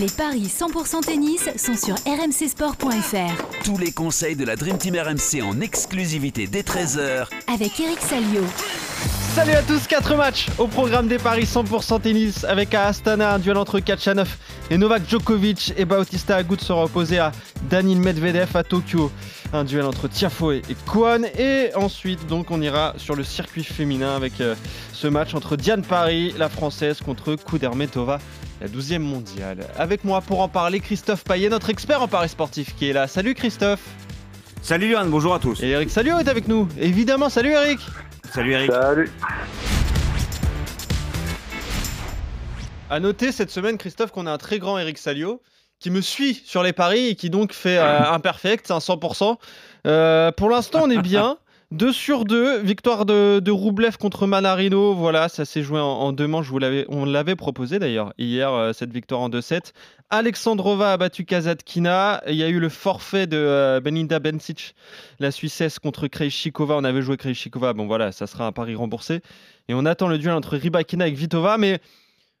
Les paris 100% tennis sont sur rmcsport.fr. Tous les conseils de la Dream Team RMC en exclusivité dès 13h Avec Eric Salio. Salut à tous, 4 matchs au programme des paris 100% tennis avec à Astana un duel entre Kachanov et Novak Djokovic et Bautista Agut sera opposé à Danil Medvedev à Tokyo. Un duel entre Tiafoe et Kwon et ensuite donc on ira sur le circuit féminin avec euh, ce match entre Diane Paris, la française contre Kudermetova, la 12e mondiale. Avec moi pour en parler Christophe Payet, notre expert en paris sportif qui est là. Salut Christophe. Salut Yann, bonjour à tous. Et Eric Salio est avec nous. Évidemment, salut Eric. Salut Eric. Salut. À noter cette semaine, Christophe, qu'on a un très grand Eric Salio qui me suit sur les paris et qui donc fait euh, un perfect, un 100%. Euh, pour l'instant, on est bien. 2 sur 2, victoire de, de Roublev contre Manarino. Voilà, ça s'est joué en, en deux manches. Vous on l'avait proposé d'ailleurs hier, euh, cette victoire en 2-7. Alexandrova a battu Kazatkina. Il y a eu le forfait de euh, Beninda Bencic, la Suissesse contre Krejcikova. On avait joué Krejcikova. Bon voilà, ça sera un pari remboursé. Et on attend le duel entre Rybakina et Vitova. Mais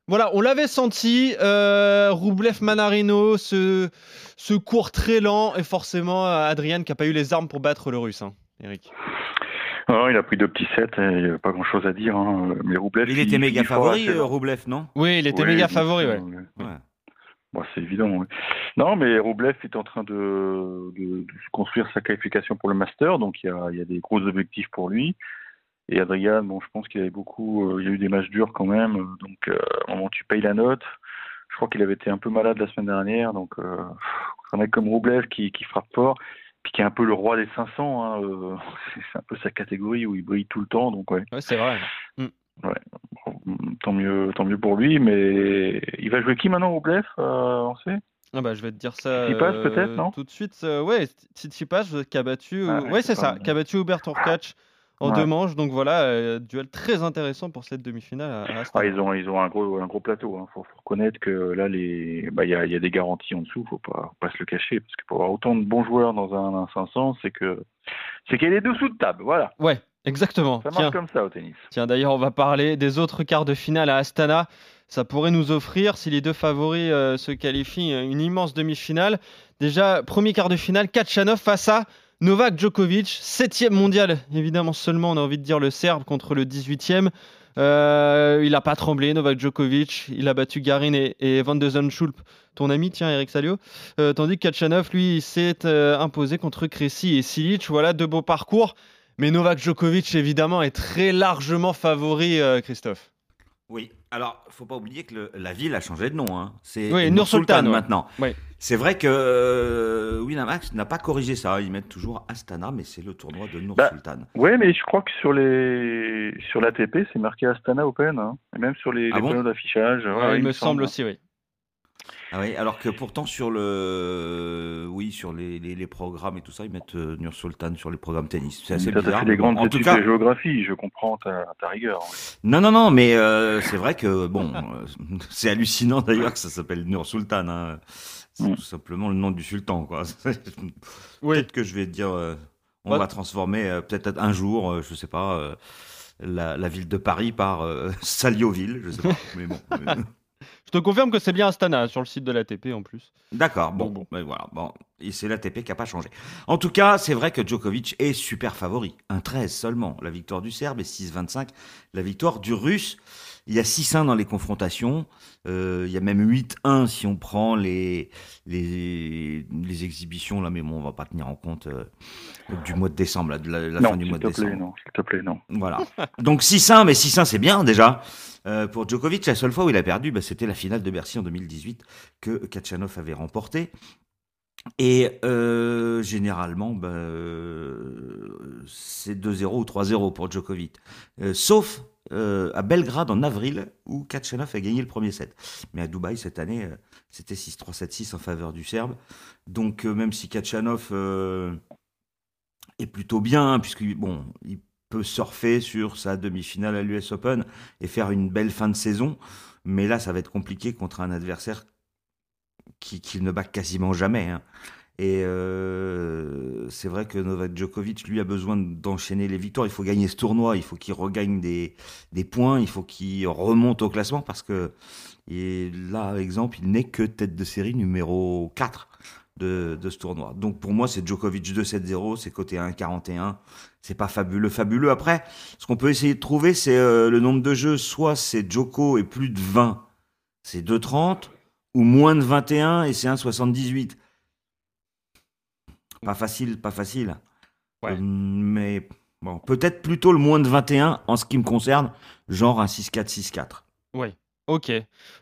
voilà, on l'avait senti. Euh, Roublev Manarino, ce, ce cours très lent. Et forcément, euh, Adrian qui n'a pas eu les armes pour battre le russe, hein, Eric. Alors, il a pris deux petits sets, et il n'y avait pas grand chose à dire. Hein. Mais Roublev, Il était méga il favori, assez euh. Roublev, non? Oui, il était Ouais, méga il- favori, ouais. ouais. Ouais. Bon, c'est évident. ouais. Non, mais Roublev est en train de, de, construire sa qualification pour le Master, donc il y a, il y a des gros objectifs pour lui. Et Adrian, bon, je pense qu'il avait beaucoup, euh, il y a eu des matchs durs quand même, euh, donc euh, à un moment tu payes la note. Je crois qu'il avait été un peu malade la semaine dernière, donc euh, un mec comme Roublev qui, qui frappe fort, puis qui est un peu le roi des 500, hein, euh, c'est un peu sa catégorie où il brille tout le temps, donc ouais. Ouais, c'est vrai. Tant mieux, tant mieux pour lui, mais il va jouer qui maintenant, Roublev euh, On sait? Ah bah, je vais te dire ça euh, peut-être, non? tout de suite. Euh, ouais, Tsitsipas euh, qui a battu, Ah, euh, ouais, ouais, c'est ça, qui a battu Hubert Hurkacz en Ouais. deux manches. Donc voilà, euh, duel très intéressant pour cette demi-finale à, à Astana. Ah, ils ont, ils ont un gros, un gros plateau. Il faut, faut reconnaître que là, bah, il y a, il y a des garanties en dessous. Faut pas, faut pas se le cacher, parce que pour avoir autant de bons joueurs dans un, un 500, c'est que, c'est qu'il y a des dessous de table. Voilà. Ouais, exactement. Ça marche Tiens, comme ça au tennis. tiens d'ailleurs, on va parler des autres quarts de finale à Astana. Ça pourrait nous offrir, si les deux favoris euh, se qualifient, une immense demi-finale. Déjà, premier quart de finale, Kachanov face à Novak Djokovic, septième mondial. Évidemment, seulement, on a envie de dire le Serbe contre le 18e. Euh, il n'a pas tremblé, Novak Djokovic. Il a battu Garin et, Van de Zandschulp, ton ami, tiens, Eric Salio. Euh, tandis que Kachanov, lui, s'est euh, imposé contre Cressy et Silic. Voilà, deux beaux parcours. Mais Novak Djokovic, évidemment, est très largement favori, euh, Christophe. Oui. Alors, faut pas oublier que le- la ville a changé de nom. Hein. C'est Oui, Nur-Sultan Nur-Sultan, ouais. maintenant. Ouais. C'est vrai que euh, Winamax n'a pas corrigé ça. Ils mettent toujours Astana, mais c'est le tournoi de Nur-Sultan. Ouais, mais je crois que sur les, sur l'ATP, c'est marqué Astana Open, hein. et même sur les, Ah les bon panneaux d'affichage. ouais, Ouais, il il me semble aussi, oui. Ah oui, alors que pourtant sur le, oui, sur les, les, les programmes et tout ça, ils mettent euh, Nur-Sultan sur les programmes tennis. C'est assez Ça, bizarre. fait des grandes en tout études cas, de géographie, je comprends ta, ta rigueur. Non, non, non, mais euh, c'est vrai que, bon, euh, c'est hallucinant d'ailleurs que ça s'appelle Nur Sultan. Hein. C'est Mm. tout simplement le nom du sultan, quoi. Oui. Peut-être que je vais dire, euh, on Ouais. va transformer euh, peut-être un jour, euh, je sais pas, euh, la, la ville de Paris par euh, Salioville, je sais pas. mais bon, Je te confirme que c'est bien Astana sur le site de l'ATP en plus. D'accord, bon, Bon, bon. ben voilà, bon, et c'est l'ATP qui a pas changé. En tout cas, c'est vrai que Djokovic est super favori, un 13 seulement, la victoire du Serbe et 6-25, la victoire du Russe. Il y a 6-1 dans les confrontations, euh, il y a même 8-1 si on prend les, les, les exhibitions, là, mais bon, on va pas tenir en compte euh, du mois de décembre, là, de la, la non, fin du mois de plaît, décembre. non, s'il te plaît, non. Voilà. Donc 6-1, mais 6-1 c'est bien déjà. Euh, pour Djokovic, la seule fois où il a perdu, bah, c'était la finale de Bercy en 2018 que Kachanov avait remporté. Et euh, généralement, euh, c'est 2-0 ou 3-0 pour Djokovic. Euh, sauf euh, à Belgrade en avril, où Kachanov a gagné le premier set. Mais à Dubaï, cette année, euh, c'était 6-3, 7-6 en faveur du Serbe. Donc euh, même si Kachanov est plutôt bien, puisque bon, il peut surfer sur sa demi-finale à l'US Open et faire une belle fin de saison. Mais là, ça va être compliqué contre un adversaire qui- qu'il ne bat quasiment jamais. hein. Et euh, c'est vrai que Novak Djokovic, lui, a besoin d'enchaîner les victoires. Il faut gagner ce tournoi, il faut qu'il regagne des, points, il faut qu'il remonte au classement parce que et là, exemple, il n'est que tête de série numéro 4 de, de ce tournoi. Donc pour moi, c'est Djokovic 2-7-0, c'est côté 1-41. C'est pas fabuleux, fabuleux. Après, ce qu'on peut essayer de trouver, c'est euh, le nombre de jeux. Soit c'est Djoko et plus de 20, c'est 2-30, ou moins de 21 et c'est 1-78. Pas facile, pas facile. Ouais. Euh, mais bon, peut-être plutôt le moins de 21 en ce qui me concerne, genre un 6-4, 6-4. Oui. Ok.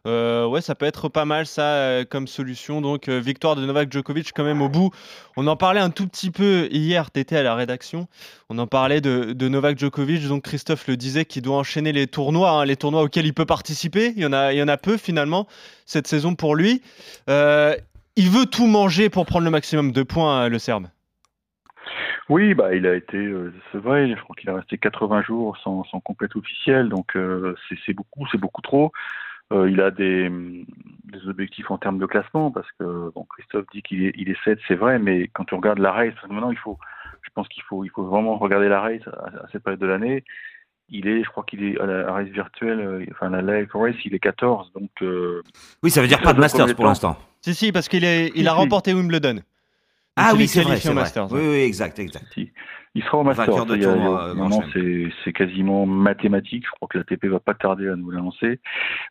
Euh, ouais, ça peut être pas mal ça euh, comme solution. Donc, euh, victoire de Novak Djokovic quand même au bout. On en parlait un tout petit peu hier, tu étais à la rédaction. On en parlait de, Novak Djokovic. Donc, Christophe le disait qu'il doit enchaîner les tournois, hein, les tournois auxquels il peut participer. Il y en a, il y en a peu finalement cette saison pour lui. Il veut tout manger pour prendre le maximum de points, le Serbe. Oui, bah, il a été, euh, c'est vrai, je crois qu'il est resté 80 jours sans, sans complète officielle, donc euh, c'est c'est beaucoup, c'est beaucoup trop. Euh, il a des, des objectifs en termes de classement, parce que bon, Christophe dit qu'il est, il est 7, c'est vrai, mais quand tu regardes la race, parce que maintenant il faut, je pense qu'il faut, il faut vraiment regarder la race à, à cette période de l'année. Il est, je crois qu'il est à la race virtuelle, euh, enfin la live race, il est 14, donc euh, Oui, ça veut dire pas de Masters pour l'instant. Si, si, parce qu'il est, il a remporté Wimbledon. Ah oui, c'est vrai, vrai. Masters, Oui, oui, exact, exact. Si. Il sera au Masters. Vainqueur de ça, il y a- tournoi, il y a- euh, Grand c'est c'est quasiment mathématique. Je crois que la TP va pas tarder à nous l'annoncer.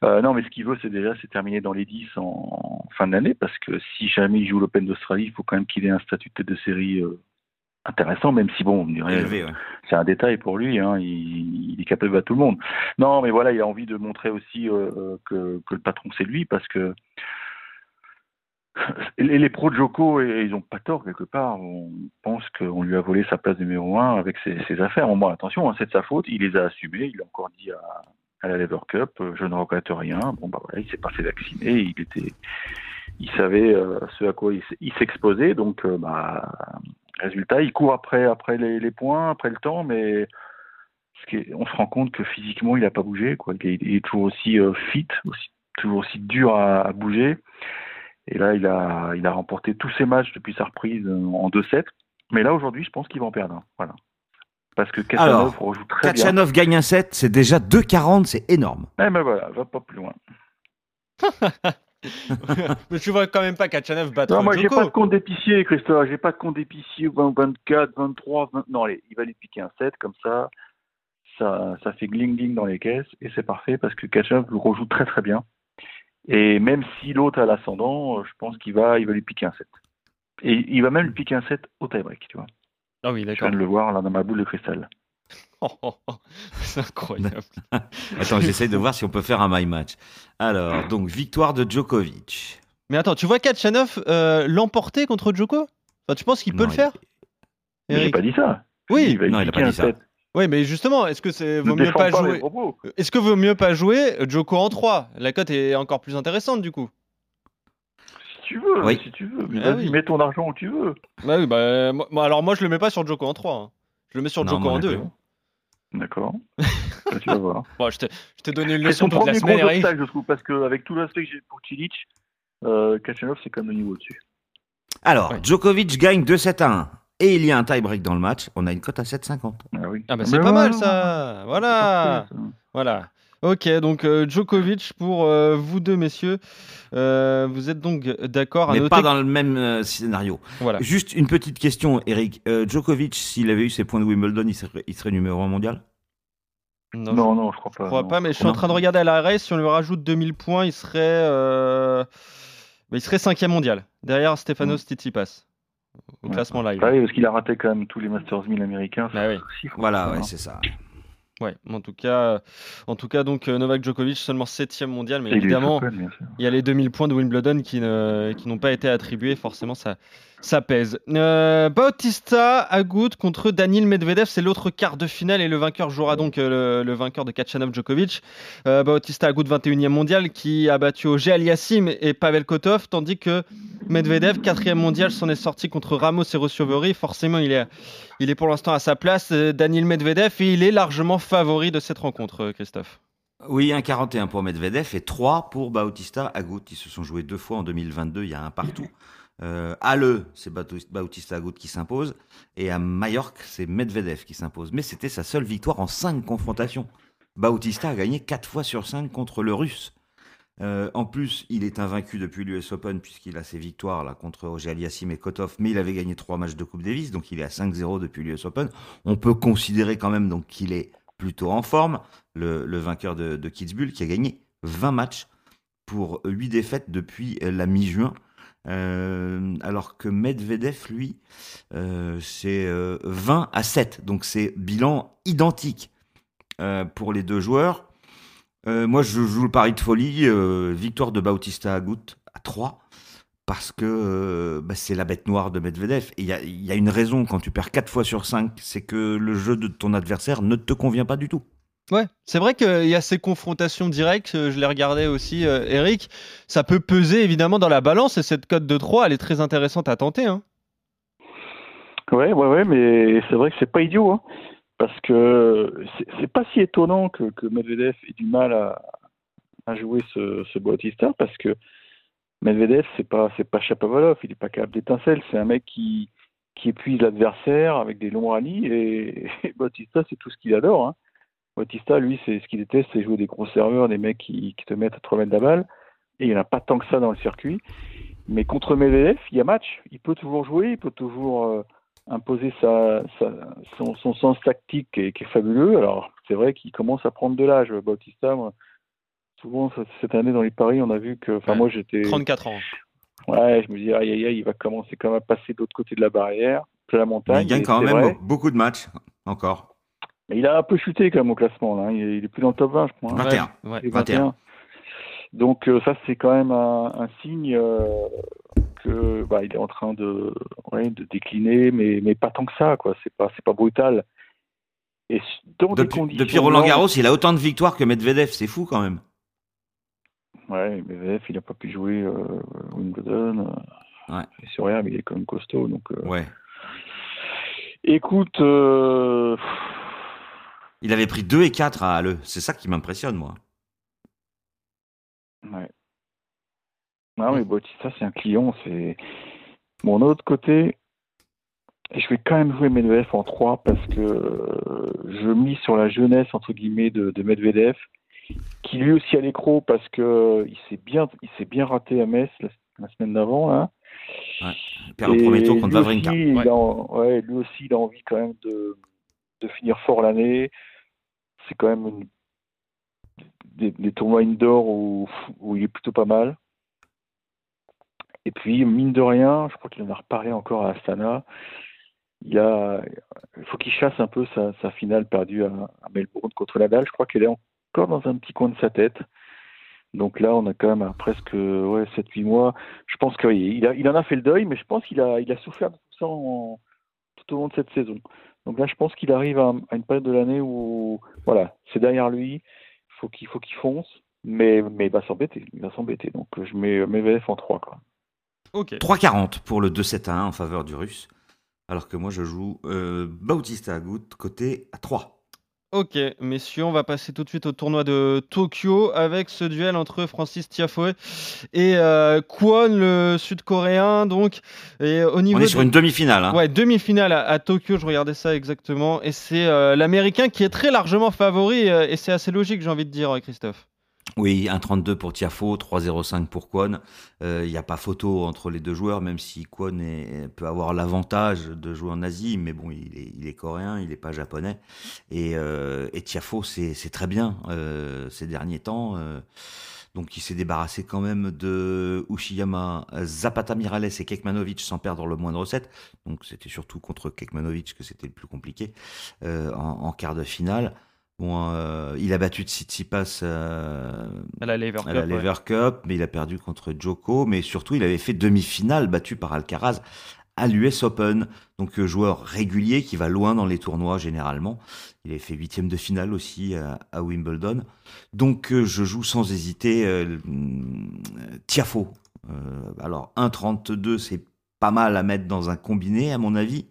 Euh, non, mais ce qu'il veut, c'est déjà c'est terminer dans les 10 en fin d'année, parce que si jamais il joue l'Open d'Australie, il faut quand même qu'il ait un statut de tête de série euh, intéressant, même si bon, on dirait, Élevé, ouais. c'est un détail pour lui. Hein, il, il est capable de battre tout le monde. Non, mais voilà, il a envie de montrer aussi euh, que, que le patron c'est lui, parce que les, les pros de Joko, ils ont pas tort quelque part. On pense qu'on lui a volé sa place numéro un avec ses, affaires. Bon, attention, hein, c'est de sa faute. Il les a assumées. Il a encore dit à, la Lever Cup, euh, je ne regrette rien. Bon, bah voilà, il s'est pas fait vacciner. Il savait euh, ce à quoi il, s'exposait. Donc, euh, bah, résultat, il court après, après les, points, après le temps, mais on se rend compte que physiquement, il n'a pas bougé. Il, est, toujours aussi fit, toujours aussi dur à bouger. Et là, il a, il a remporté tous ses matchs depuis sa reprise euh, en 2-7. Mais là, aujourd'hui, je pense qu'il va en perdre. un. Voilà. Parce que Alors, Kachanov rejoue très bien. Kachanov gagne un set, c'est déjà 2,40, c'est énorme. Eh ben voilà, va pas plus loin. Mais tu vois quand même pas Kachanov battre Non, moi, j'ai pas de compte d'épicier, Christophe. J'ai pas de compte d'épicier 20, 24, 23, 20... Non, allez, il va lui piquer un 7, comme ça. Ça, ça fait gling-gling dans les caisses, et c'est parfait, parce que Kachanov le rejoue très très bien. Et même si l'autre a l'ascendant, je pense qu'il va, il va lui piquer un 7. Et il va même lui piquer un 7 au tie-break, tu vois. Ah oui, Je d'accord. viens de le voir là dans ma boule de cristal. Oh, oh, oh. C'est incroyable. Attends, j'essaye de voir si on peut faire un my match. Alors, donc victoire de Djokovic. Mais attends, tu vois Kachanov euh, l'emporter contre Djoko? Enfin, Tu penses qu'il peut Non, le il- faire? Mais J'ai pas dit ça. Oui. il va Non, il a pas un dit ça. 7. Oui, mais justement, est-ce que c'est vaut mieux pas jouer. Est-ce que vaut mieux pas jouer Djoko en 3 La cote est encore plus intéressante du coup. Si tu veux, Oui. si tu veux. Mais Ah vas-y, oui. mets ton argent où tu veux. Bah oui, bah moi- alors moi je le mets pas sur Djoko en 3. hein. Je le mets sur Non, Djoko moi en non 2. plus. D'accord. Ça, tu vas voir. Bon, je t'ai je t'ai donné une leçon toute la premier semaine, gros obstacle, je trouve, parce qu'avec tout l'aspect que j'ai pour Cilic, euh, Kachanov, c'est comme le niveau au-dessus. Alors, Ouais. Djokovic gagne 2-7 à 1. Et il y a un tie-break dans le match. On a une cote à 7,50. Ah oui. Ah bah Mais c'est pas mal ça. Voilà. Voilà. Ok, donc euh, Djokovic pour euh, vous deux messieurs. Euh, vous êtes donc d'accord à Mais noter pas que- dans le même euh, scénario. Voilà. Juste une petite question, Eric. Euh, Djokovic, s'il avait eu ses points de Wimbledon, il serait, il serait numéro 1 mondial? Non, Non, non, je crois je pas. crois non. pas, mais je suis en train de regarder à la race. Si on lui rajoute 2000 points, il serait, euh, bah, il serait cinquième mondial, derrière Stefanos Tsitsipas au Ouais. classement live. Ah oui, parce qu'il a raté quand même tous les Masters 1000 américains. Bah oui. aussi, faut Voilà, ouais, c'est ça. Ouais, en tout cas, euh, en tout cas donc euh, Novak Djokovic seulement septième mondial, mais. Et évidemment. Il y a les 2000 points de Wimbledon qui ne- qui n'ont pas été attribués, forcément ça, ça pèse. Euh, Bautista Agut contre Daniil Medvedev, c'est l'autre quart de finale et le vainqueur jouera donc euh, le, le vainqueur de Kachanov Djokovic. Euh, Bautista Agut 21e mondial qui a battu Auger Aliassim et Pavel Kotov, tandis que Medvedev 4e mondial s'en est sorti contre Ramos et Rossiovori. Forcément il est, il est pour l'instant à sa place, Daniil Medvedev, et il est largement favori de cette rencontre, Christophe. Oui, un 41 pour Medvedev et 3 pour Bautista Agut. Ils se sont joués deux fois en 2022, il y a un partout. Euh, à Le, c'est Bautista Agut qui s'impose. Et à Majorque, c'est Medvedev qui s'impose. Mais c'était sa seule victoire en 5 confrontations. Bautista a gagné 4 fois sur 5 contre le Russe. Euh, en plus, il est invaincu depuis l'US Open puisqu'il a ses victoires là contre Roger Aliassim et Kotov, mais il avait gagné trois matchs de Coupe Davis, donc il est à 5-0 depuis l'US Open. On peut considérer quand même qu'il est plutôt en forme, le, vainqueur de, de qui a gagné 20 matchs pour 8 défaites depuis la mi-juin. Euh, alors que Medvedev, lui, euh, c'est 20 à 7. Donc c'est bilan identique pour les deux joueurs. Euh, moi, je joue le pari de folie. Euh, victoire de Bautista Agut à 3. Parce que euh, bah, c'est la bête noire de Medvedev. Et il y, a, une raison quand tu perds 4 fois sur 5, c'est que le jeu de ton adversaire ne te convient pas du tout. Ouais, c'est vrai qu'il y a ces confrontations directes, je les regardais aussi, Eric. Ça peut peser évidemment dans la balance et cette cote de 3, elle est très intéressante à tenter. Hein. Ouais, ouais, ouais, mais c'est vrai que c'est pas idiot. Hein parce que c'est pas si étonnant que, Medvedev ait du mal à, jouer ce, ce Bautista parce que Medvedev c'est pas c'est pas Chapovalov, il est pas capable d'étincelle, c'est un mec qui qui épuise l'adversaire avec des longs rallyes et, Bautista c'est tout ce qu'il adore. Hein. Bautista lui c'est ce qu'il déteste c'est jouer des gros serveurs, des mecs qui, qui te mettent à 3 mètres de la balle et il n'y en a pas tant que ça dans le circuit. Mais contre Medvedev, il y a match, il peut toujours jouer, il peut toujours euh, imposer sa, son, son, sens tactique qui est, qui est fabuleux. Alors, c'est vrai qu'il commence à prendre de l'âge, Bautista. souvent, cette année, dans les paris, on a vu que. Enfin, moi, j'étais. 34 ans. Ouais, je me dis, aïe, aïe, aïe, il va commencer quand même à passer de l'autre côté de la barrière, de la montagne. il gagne quand même beaucoup de matchs, encore. Mais il a un peu chuté quand même au classement, là. Il, est plus dans le top 20, je crois. 21. Ouais, 21. Donc, euh, ça, c'est quand même un, un signe. Euh, bah, il est en train de, de décliner, mais, mais pas tant que ça, quoi. C'est pas, c'est pas brutal. Et depuis, Roland Garros, il a autant de victoires que Medvedev, c'est fou quand même. Ouais, Medvedev, il n'a pas pu jouer euh, Wimbledon. Euh, ouais. C'est rien, mais il est quand même costaud, donc. Euh. Ouais. Écoute. Il avait pris 2 et 4 à Halle. C'est ça qui m'impressionne, moi. Ouais. Non, mais ça c'est un client. C'est mon autre côté. Je vais quand même jouer Medvedev en 3 parce que euh, je mise sur la jeunesse entre guillemets de, Medvedev, qui lui aussi a l'écro parce que euh, il s'est bien, il s'est bien raté à Metz la, semaine d'avant. Hein. Ouais. Il perd le premier tour contre Wawrinka. Ouais. lui aussi, il a envie quand même de, de finir fort l'année. C'est quand même des, tournois indoor où, il est plutôt pas mal. Et puis, mine de rien, je crois qu'il en a reparlé encore à Astana. Il, a, il faut qu'il chasse un peu sa, finale perdue à, Melbourne contre Nadal. Je crois qu'elle est encore dans un petit coin de sa tête. Donc là, on a quand même presque ouais, 7-8 mois. Je pense qu'il il, il en a fait le deuil, mais je pense qu'il a, il a souffert de ça tout au long de cette saison. Donc là, je pense qu'il arrive à, une période de l'année où, voilà, c'est derrière lui. Faut qu'il faut qu'il fonce, mais, mais il va s'embêter. Il va s'embêter. Donc je mets VF en 3. Quoi. 3,40 pour le 2-7 1 en faveur du russe. Alors que moi, je joue euh, Bautista Agut côté à 3. Ok, messieurs, on va passer tout de suite au tournoi de Tokyo avec ce duel entre Francis Tiafoe et euh, Kwon, le sud-coréen. Donc, et au niveau on est sur une demi-finale. Hein. Ouais, demi-finale à, Tokyo, je regardais ça exactement. Et c'est euh, l'américain qui est très largement favori, euh, et c'est assez logique, j'ai envie de dire, Christophe. Oui, 1,32 pour Tiafo, 3,05 pour Kwon. Il euh, n'y a pas photo entre les deux joueurs, même si Kwon peut avoir l'avantage de jouer en Asie, mais bon, il est, coréen, il n'est pas japonais. Et, euh, Tiafo, c'est très bien euh, ces derniers temps. donc il s'est débarrassé quand même de Ushiyama, Zapata Mirales et Kekmanovic sans perdre le moindre set. Donc c'était surtout contre Kekmanovic que c'était le plus compliqué en, quart de finale. Bon, euh, il a battu Tsitsipas euh, à la Lever, Cup, mais il a perdu contre Joko. Mais surtout, il avait fait demi-finale battu par Alcaraz à l'US Open. Donc, euh, joueur régulier qui va loin dans les tournois généralement. Il avait fait huitième de finale aussi à, Wimbledon. Donc, je joue sans hésiter Tiafo. alors, 1,32, c'est pas mal à mettre dans un combiné, à mon avis.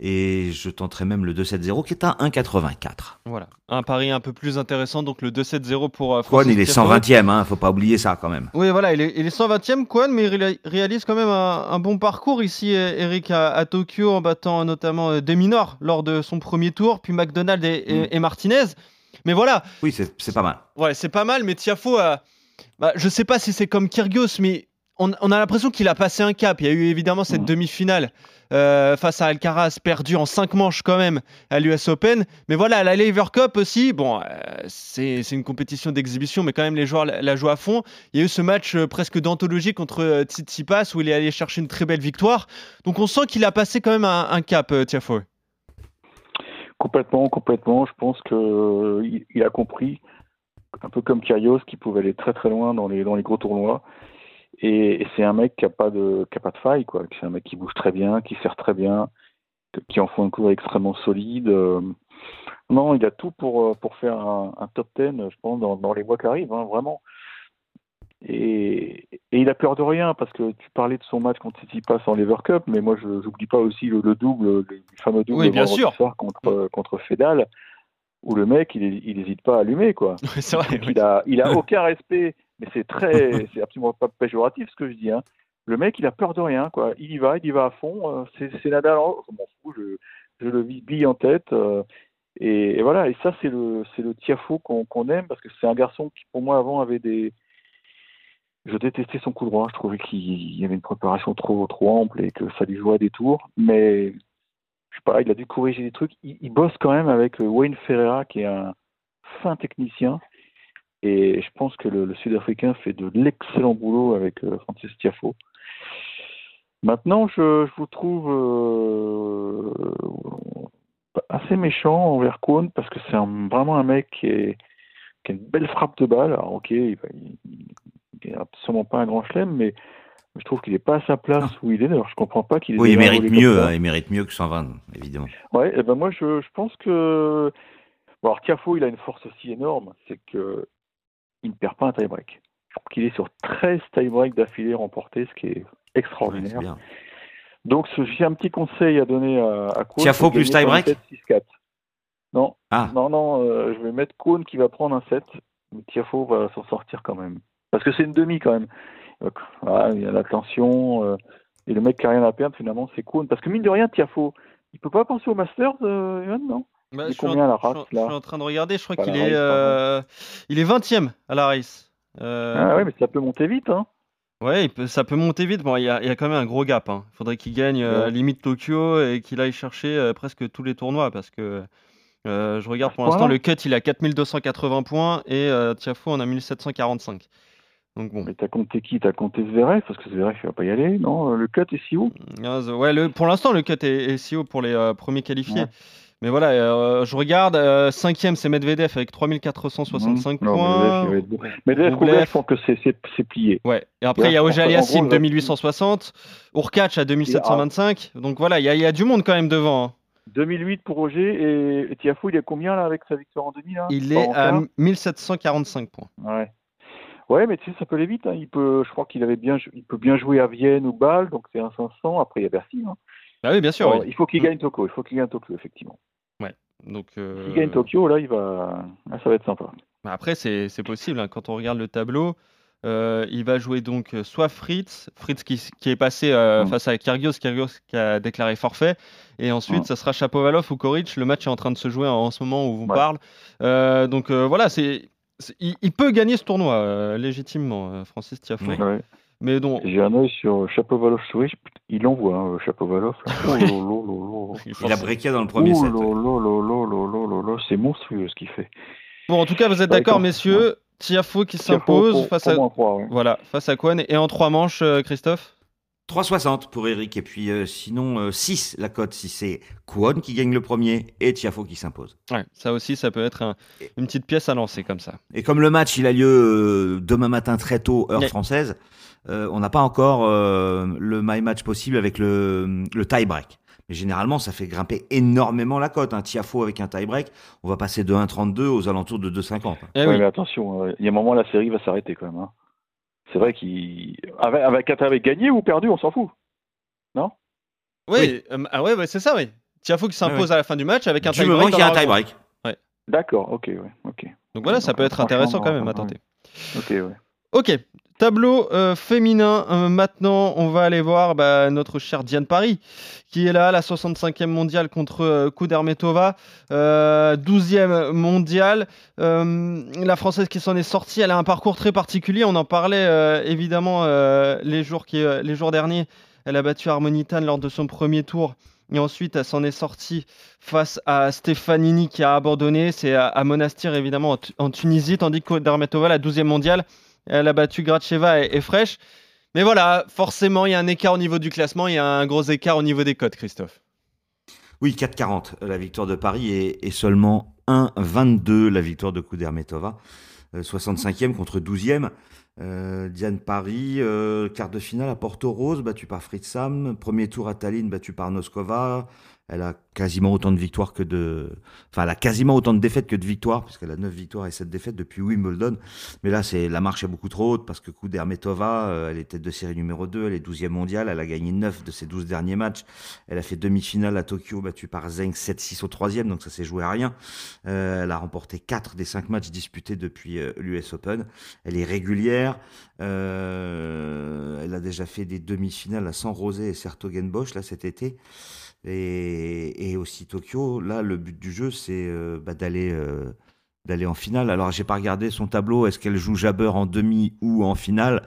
Et je tenterai même le 2-7-0 qui est à 1,84. Voilà, un pari un peu plus intéressant, donc le 2-7-0 pour euh, il est Tiafoe. 120e, hein, faut pas oublier ça quand même. Oui, voilà, il est, il est 120e, Kwon, mais il ré- réalise quand même un, un bon parcours ici, euh, Eric, à, à Tokyo, en battant notamment euh, Deminor lors de son premier tour, puis McDonald et, et- Mm. et Martinez. Mais voilà, Oui, c'est c'est pas mal. ouais, c'est pas mal, mais Tiafo, a- bah, je sais pas si c'est comme Kyrgios, mais on, on a l'impression qu'il a passé un cap. Il y a eu évidemment cette Mm. demi-finale euh, face à Alcaraz, perdue en 5 manches quand même à l'US Open. Mais voilà, à la Lever Cup aussi, bon, euh, c'est une compétition d'exhibition, mais quand même les joueurs la, la jouent à fond. Il y a eu ce match euh, presque d'anthologie contre euh, Tsitsipas où il est allé chercher une très belle victoire. Donc on sent qu'il a passé quand même un, un cap, euh, Tiafoe. Complètement, complètement. Je pense que euh, il, il a compris, un peu comme Kyrgios, qu'il pouvait aller très très loin dans les dans les gros tournois. Et, et c'est un mec qui a pas de qui a pas de faille, quoi. C'est un mec qui bouge très bien, qui sert très bien, qui en fait un cours extrêmement solide. Euh, Non, il a tout pour euh, pour faire un, un top 10, je pense, dans, dans les mois qui arrivent, hein, vraiment. Et, et il a peur de rien parce que tu parlais de son match contre Tsitsipas en Lever Cup, mais moi je n'oublie pas aussi le, le double, le, fameux double Oui, bien sûr. soir contre contre Fedal, où le mec il il hésite pas à allumer quoi. vrai. Il a il a aucun respect, mais c'est très c'est absolument pas péjoratif ce que je dis. Hein. Le mec il a peur de rien quoi. Il y va, il y va à fond. euh, C'est c'est Nadal, en- je m'en fous, je, je le vis bille en tête. euh, et, et voilà, et ça c'est le c'est le Tiafo qu'on qu'on aime parce que c'est un garçon qui pour moi avant avait des je détestais son coup droit, je trouvais qu'il y avait une préparation trop trop ample et que ça lui jouait à des tours, mais je sais pas, il a dû corriger des trucs. Il, il bosse quand même avec Wayne Ferreira qui est un fin technicien et je pense que le, le Sud-Africain fait de l'excellent boulot avec euh, Francis Tiafo. Maintenant, je, je vous trouve euh, assez méchant envers Kwon parce que c'est vraiment un mec qui, est, qui a une belle frappe de balle. Alors, ok, il, il, il est absolument pas un grand chelem, mais je trouve qu'il n'est pas à sa place où il est. Alors, je comprends pas qu'il Oui, il mérite mieux, hein, il mérite mieux que 120, évidemment. Ouais, et ben moi je, je pense que bon, alors Tiafo il a une force aussi énorme, c'est que il ne perd pas un tie-break. Qu'il est sur 13 tie-breaks d'affilée remportés, ce qui est Ouais, extraordinaire. Donc j'ai un petit conseil à donner à, à c'est de plus tie-break un 7-6-4. Non, Ah, non, non, euh, je vais mettre Kwon qui va prendre un 7, mais Tiafo va s'en sortir quand même. Parce que c'est une demi quand même. Donc, voilà, il y a la tension, euh, et le mec qui a rien à perdre finalement c'est Kwon. Parce que mine de rien, Tiafo, il peut pas penser au Masters, euh, non? Bah, je, suis en, combien, la je suis en- race, je là suis en train de regarder, je crois qu'il est, euh, il est 20e à la race. Euh, Ah ouais, mais ça peut monter vite, hein. Ouais, peut- ça peut monter vite. Bon, il y a, il y a quand même un gros gap. Il faudrait qu'il gagne euh, Ouais. limite Tokyo et qu'il aille chercher presque tous les tournois parce que je regarde pour l'instant le cut, il a 4280 points et Tiafo en a 1745. Donc bon, Mais t'as compté qui? T'as compté Zverev? Parce que Zverev, il va pas y aller, non? Le cut est si haut? Ouais, le, pour l'instant le cut est, est si haut pour les premiers qualifiés. Ouais. Mais voilà, euh, je regarde, euh, cinquième c'est Medvedev avec 3465 Mhm. Non, points. Medvedev, bon. Medvedev, je pense que c'est- plié. Ouais, et après il y a Auger qu'en Aliassime gros, il va- 2860, Urkac à 2725. Donc voilà, il y, y a du monde quand même devant. hein. 2008 pour Roger et, et Tiafo, il est combien là avec sa victoire en demi là? Il est à quart? 1745 points. Ouais. Ouais, mais tu sais, ça peut aller vite. Hein. Il peut, je crois qu'il avait bien, il peut bien jouer à Vienne ou Bâle, donc c'est un 500. Après, il y a Bercy. Hein. Bah oui, bien sûr. Alors, oui. Il faut qu'il gagne Tokyo. Il faut qu'il gagne Tokyo, effectivement. Donc, euh, S'il gagne Tokyo, là, il va, là, ça va être sympa. bah Après, c'est possible. hein. Quand on regarde le tableau, euh, il va jouer donc euh, soit Fritz, Fritz qui, qui est passé euh, Mm. face à Kyrgios, Kyrgios qui a déclaré forfait. Et ensuite, Mm. ça sera Chapovalov ou Koric. Le match est en train de se jouer en, en ce moment où on vous Ouais. parle. Euh, donc voilà, c'est il, il peut gagner ce tournoi légitimement, Francis Tiafoe. Ouais. Mais donc, J'ai un œil sur Chapovalov Switch. Il envoie, hein, Chapovalov. là. Oh il a breaké dans le premier Oh set. c'est monstrueux ce qu'il fait. Bon, en tout cas, vous êtes Ouais, d'accord, messieurs. Tiafoe qui Tiafo, s'impose face à voilà face à Kwan et en trois manches, euh, Christophe? 3,60 pour Eric. Et puis euh, sinon, euh, 6 la cote si c'est Kwon qui gagne le premier et Tiafo qui s'impose. Ouais, ça aussi, ça peut être un- une petite pièce à lancer comme ça. Et comme le match il a lieu euh, demain matin très tôt, heure française, euh, on n'a pas encore euh, le my match possible avec le, le tie break. Mais généralement, ça fait grimper énormément la cote. Un Tiafo avec un tie break, on va passer de 1,32 aux alentours de 2,50. Eh Ouais, oui. mais attention, euh, il y a un moment, la série va s'arrêter quand même. hein. C'est vrai qu'il. Avec, avec gagné ou perdu, on s'en fout. Non? Oui, euh, ah ouais, ouais, c'est ça, oui. Tiafo qui s'impose à la fin du match avec un Du tie-break. moment qu'il y a un tie-break. D'accord, ok, ouais, ok. Donc voilà, ça Donc, peut être intéressant quand même à tenter. Ok, ouais. Ok, tableau euh, féminin. euh, maintenant, on va aller voir bah, notre chère Diane Paris, qui est là, la 65e mondiale contre euh, Kudermetova, euh, 12e mondiale. Euh, la Française qui s'en est sortie, elle a un parcours très particulier. On en parlait évidemment les, jours qui, les jours derniers. Elle a battu Harmonitan lors de son premier tour. Et ensuite, elle s'en est sortie face à Stefanini qui a abandonné. C'est à, Monastir, évidemment, en, Tu- en Tunisie, tandis que Kudermetova, la 12e mondiale, elle a battu Gracheva et, et Fresh. Mais voilà, forcément, il y a un écart au niveau du classement, il y a un gros écart au niveau des codes, Christophe. Oui, 4,40 la victoire de Paris et, et seulement 1,22 la victoire de Kudermetova. Euh, 65e contre 12e. Euh, Diane Paris, euh, quart de finale à Porto Rose, battue par Fritz Sam. Premier tour à Tallinn, battue par Noskova. Elle a quasiment autant de victoires que de. Enfin, elle a quasiment autant de défaites que de victoires, puisqu'elle a 9 victoires et 7 défaites depuis Wimbledon. Mais là, c'est la marche est beaucoup trop haute, parce que Kudermetova, euh, elle est tête de série numéro 2, elle est 12e mondiale, elle a gagné 9 de ses 12 derniers matchs. Elle a fait demi-finale à Tokyo, battue par Zheng 7-6 au troisième, donc ça s'est joué à rien. Euh, elle a remporté 4 des 5 matchs disputés depuis euh, l'US Open. Elle est régulière. Euh, elle a déjà fait des demi-finales à San Rosé et Sertogenbosch là cet été. Et, et aussi Tokyo. Là, le but du jeu, c'est euh, bah, d'aller euh, d'aller en finale. Alors, j'ai pas regardé son tableau. Est-ce qu'elle joue Jabber en demi ou en finale?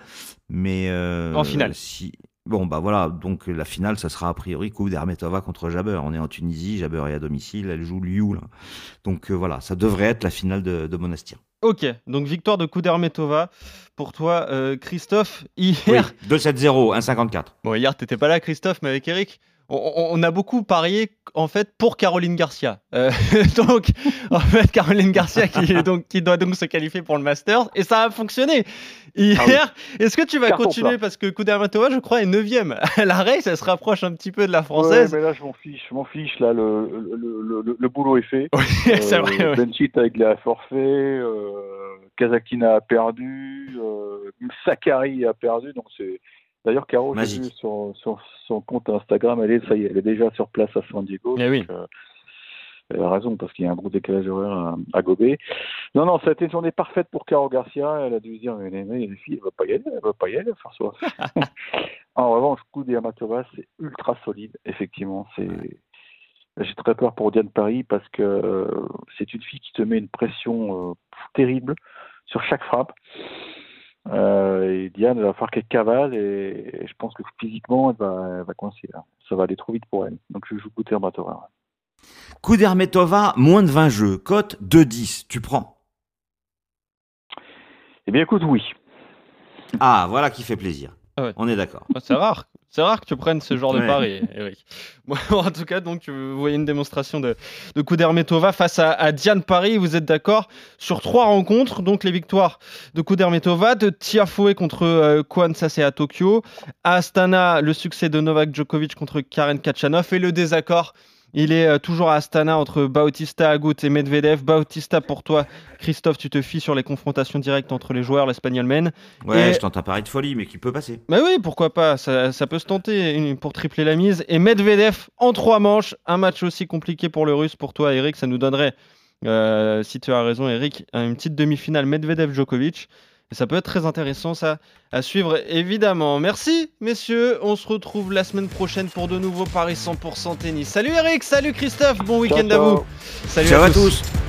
Mais euh, En finale. Si bon, bah voilà. Donc la finale, ça sera a priori Kudermetova contre Jabber. On est en Tunisie. Jabber est à domicile. Elle joue Liu. Là. Donc voilà, ça devrait être la finale de, de Monastir. Ok, donc victoire de Kudermetova. Pour toi, Christophe, Oui, hier, 2-7-0, 1-54. bon, hier, t'étais pas là, Christophe, mais avec Eric, on, a beaucoup parié en fait pour Caroline Garcia. Euh, donc, en fait, Caroline Garcia qui, est donc, qui doit donc se qualifier pour le Masters, et ça a fonctionné. Hier, est-ce que tu vas Carton continuer? plein. parce que Kudermetova, je crois, est 9ème. La race, elle se rapproche un petit peu de la française. Ouais, mais là, je m'en fiche, je m'en fiche. Là, le, le, le, boulot est fait. Oui, c'est vrai. Euh, ouais. Benchit avec les forfait, euh, Kazakina a perdu, euh, Sakari a perdu, donc c'est. D'ailleurs, Caro, j'ai vu sur, sur son compte Instagram, elle est, ça y est, elle est déjà sur place à San Diego. Eh oui. euh, elle a raison parce qu'il y a un gros décalage horaire à, à gober. Non, non, ça a été une journée parfaite pour Caro Garcia. Elle a dû se dire, mais les, filles, elle va pas y aller, elle va pas y aller, François. en revanche, coup d'Yamatova, c'est ultra solide, effectivement. C'est. J'ai très peur pour Diane Paris parce que euh, c'est une fille qui te met une pression euh, terrible sur chaque frappe. Euh, et Diane, elle va falloir qu'elle cavale et, et je pense que physiquement, elle va, elle va coincer. là. Ça va aller trop vite pour elle. Donc je joue Couture Matova. Kudermetova, moins de 20 jeux, cote 2-10, tu prends. Eh bien, écoute, oui. Ah, voilà qui fait plaisir. Ah ouais. On est d'accord. Ah, C'est rare. C'est rare que tu prennes ce genre de pari, Eric. Bon, en tout cas, donc, vous voyez une démonstration de, de Kudermetova face à, à Diane Paris. Vous êtes d'accord sur trois rencontres. Donc, les victoires de Kudermetova, de Tiafoe contre euh, Kwan Sase à Tokyo, à Astana, le succès de Novak Djokovic contre Karen Kachanov et le désaccord. Il est euh, toujours à Astana entre Bautista Agut et Medvedev. Bautista, pour toi, Christophe, tu te fies sur les confrontations directes entre les joueurs. L'Espagnol mène. Ouais, Et- je tente un pari de folie, mais qui peut passer. Mais oui, pourquoi pas, ça, ça peut se tenter pour tripler la mise. Et Medvedev en trois manches, un match aussi compliqué pour le russe. Pour toi, Eric, ça nous donnerait, euh, si tu as raison, Eric, une petite demi-finale Medvedev-Djokovic. Ça peut être très intéressant, ça, à suivre, évidemment. Merci, messieurs. On se retrouve la semaine prochaine pour de nouveaux paris 100% tennis. Salut Eric, salut Christophe, bon week-end à vous. Salut Ciao à à tous. tous.